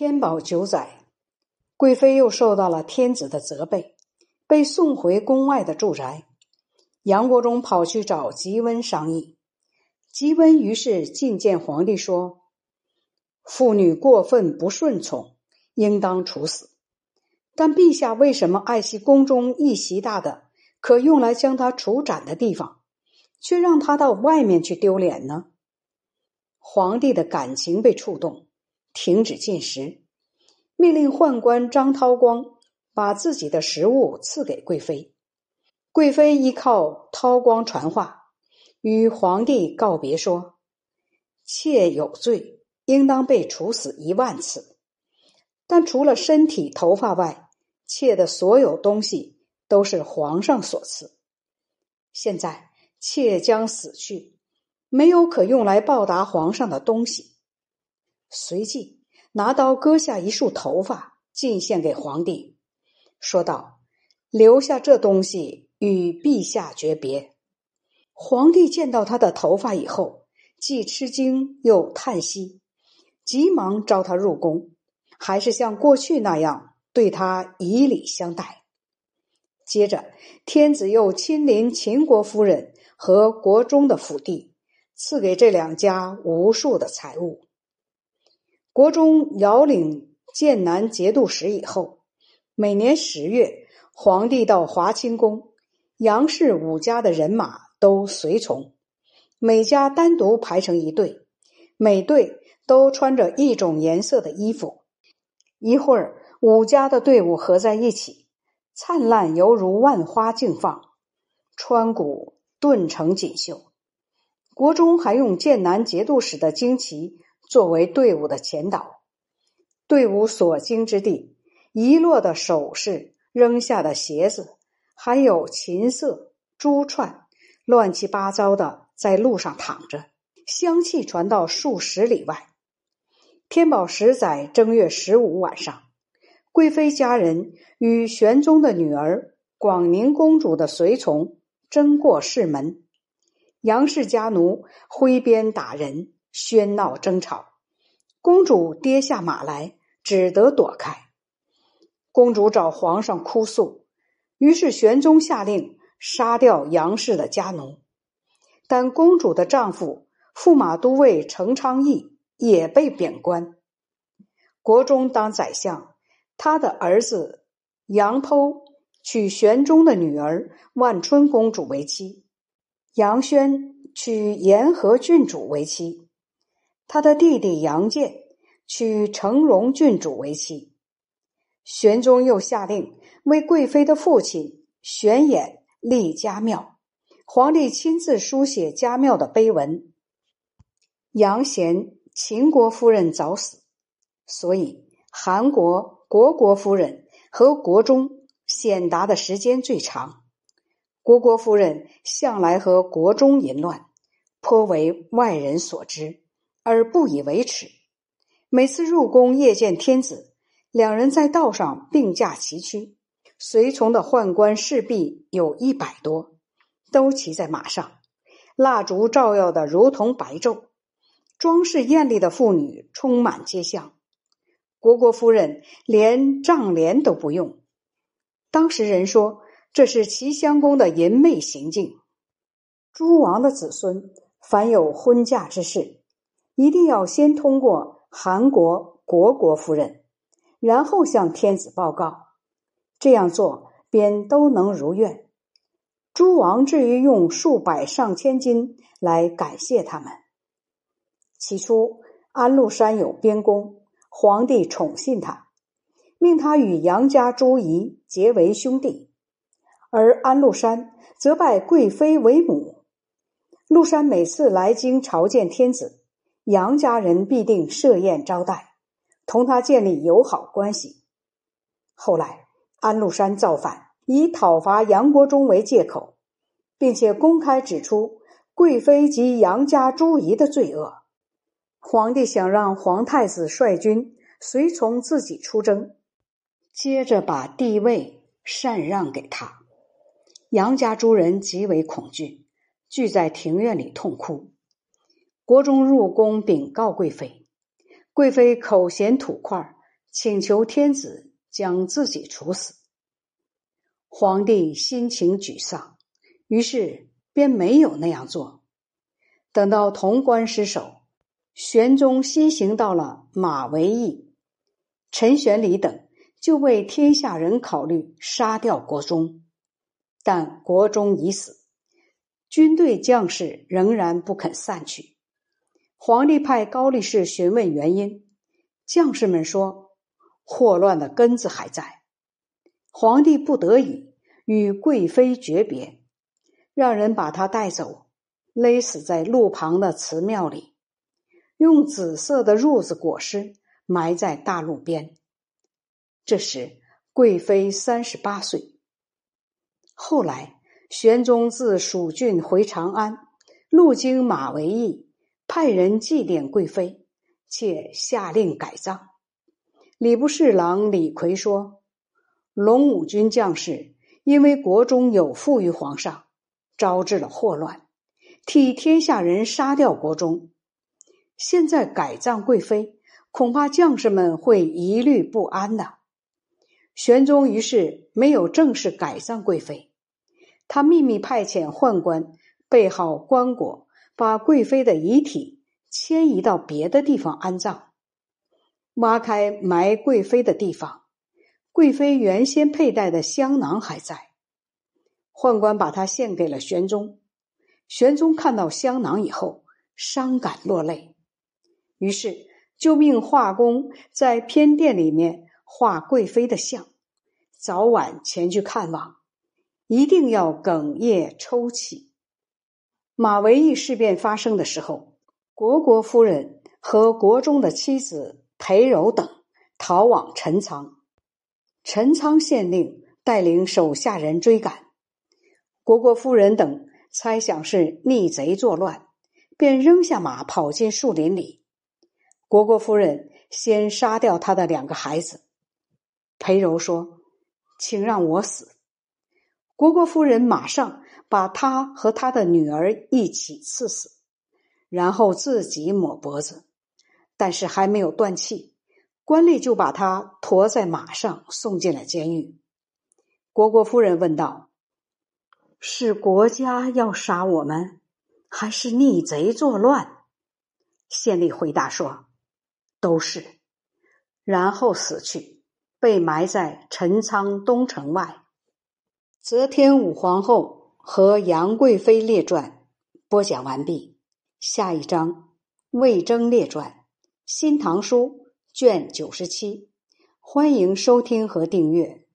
天宝九载，贵妃又受到了天子的责备，被送回宫外的住宅。杨国忠跑去找吉温商议，吉温于是觐见皇帝说：“妇女过分不顺从，应当处死。但陛下为什么爱惜宫中一席大的可用来将她处斩的地方，却让她到外面去丢脸呢？”皇帝的感情被触动。停止进食，命令宦官张涛光把自己的食物赐给贵妃。贵妃依靠涛光传话，与皇帝告别说：“妾有罪，应当被处死一万次。但除了身体、头发外，妾的所有东西都是皇上所赐。现在妾将死去，没有可用来报答皇上的东西。”随即拿刀割下一束头发，进献给皇帝，说道：“留下这东西与陛下诀别。”皇帝见到他的头发以后，既吃惊又叹息，急忙召他入宫，还是像过去那样对他以礼相待。接着，天子又亲临秦国夫人和国中的府邸，赐给这两家无数的财物。国中遥领剑南节度使以后，每年十月，皇帝到华清宫，杨氏五家的人马都随从，每家单独排成一队，每队都穿着一种颜色的衣服。一会儿，五家的队伍合在一起，灿烂犹如万花竞放，川谷顿成锦绣。国中还用剑南节度使的旌旗。作为队伍的前导，队伍所经之地，遗落的首饰、扔下的鞋子，还有琴瑟、珠串，乱七八糟的在路上躺着，香气传到数十里外。天宝十载正月十五晚上，贵妃家人与玄宗的女儿广宁公主的随从争过室门，杨氏家奴挥鞭打人。喧闹争吵，公主跌下马来，只得躲开。公主找皇上哭诉，于是玄宗下令杀掉杨氏的家奴。但公主的丈夫驸马都尉程昌义也被贬官，国中当宰相。他的儿子杨剖娶玄宗的女儿万春公主为妻，杨轩娶延和郡主为妻。他的弟弟杨建娶成荣郡主为妻，玄宗又下令为贵妃的父亲玄衍立家庙，皇帝亲自书写家庙的碑文。杨贤秦国夫人早死，所以韩国国国夫人和国中显达的时间最长。国国夫人向来和国中淫乱，颇为外人所知。而不以为耻。每次入宫夜见天子，两人在道上并驾齐驱，随从的宦官侍婢有一百多，都骑在马上，蜡烛照耀的如同白昼，装饰艳丽的妇女充满街巷。国国夫人连帐帘都不用，当时人说这是齐襄公的淫媚行径。诸王的子孙凡有婚嫁之事。一定要先通过韩国国国夫人，然后向天子报告。这样做便都能如愿。诸王至于用数百上千金来感谢他们。起初，安禄山有边功，皇帝宠信他，命他与杨家诸夷结为兄弟，而安禄山则拜贵妃为母。禄山每次来京朝见天子。杨家人必定设宴招待，同他建立友好关系。后来，安禄山造反，以讨伐杨国忠为借口，并且公开指出贵妃及杨家诸夷的罪恶。皇帝想让皇太子率军随从自己出征，接着把帝位禅让给他。杨家诸人极为恐惧，聚在庭院里痛哭。国中入宫禀告贵妃，贵妃口嫌土块，请求天子将自己处死。皇帝心情沮丧，于是便没有那样做。等到潼关失守，玄宗西行到了马嵬驿，陈玄礼等就为天下人考虑，杀掉国忠。但国忠已死，军队将士仍然不肯散去。皇帝派高力士询问原因，将士们说：“祸乱的根子还在。”皇帝不得已与贵妃诀别，让人把她带走，勒死在路旁的祠庙里，用紫色的褥子裹尸，埋在大路边。这时，贵妃三十八岁。后来，玄宗自蜀郡回长安，路经马嵬驿，派人祭奠贵妃，且下令改葬。礼部侍郎李逵说。龙武军将士因为国中有负于皇上，招致了祸乱，替天下人杀掉国中。现在改葬贵妃，恐怕将士们会疑虑不安的。玄宗于是没有正式改葬贵妃，他秘密派遣宦官备好棺椁，把贵妃的遗体迁移到别的地方安葬，挖开埋贵妃的地方。贵妃原先佩戴的香囊还在，宦官把它献给了玄宗。玄宗看到香囊以后，伤感落泪，于是就命画工在偏殿里面画贵妃的像，早晚前去看望，一定要哽咽抽泣。马嵬驿事变发生的时候，国国夫人和国中的妻子裴柔等逃往陈仓。陈仓县令带领手下人追赶，国国夫人等猜想是逆贼作乱，便扔下马跑进树林里。国国夫人先杀掉他的两个孩子。裴柔说：“请让我死。”国国夫人马上把他和他的女儿一起刺死，然后自己抹脖子，但是还没有断气。官吏就把他驮在马上送进了监狱。国国夫人问道：“是国家要杀我们，还是逆贼作乱？”县吏回答说：“都是。”然后死去，被埋在陈仓东城外。则天武皇后和杨贵妃列传播讲完毕。下一章魏征列传，《新唐书》。卷九十七，欢迎收听和订阅。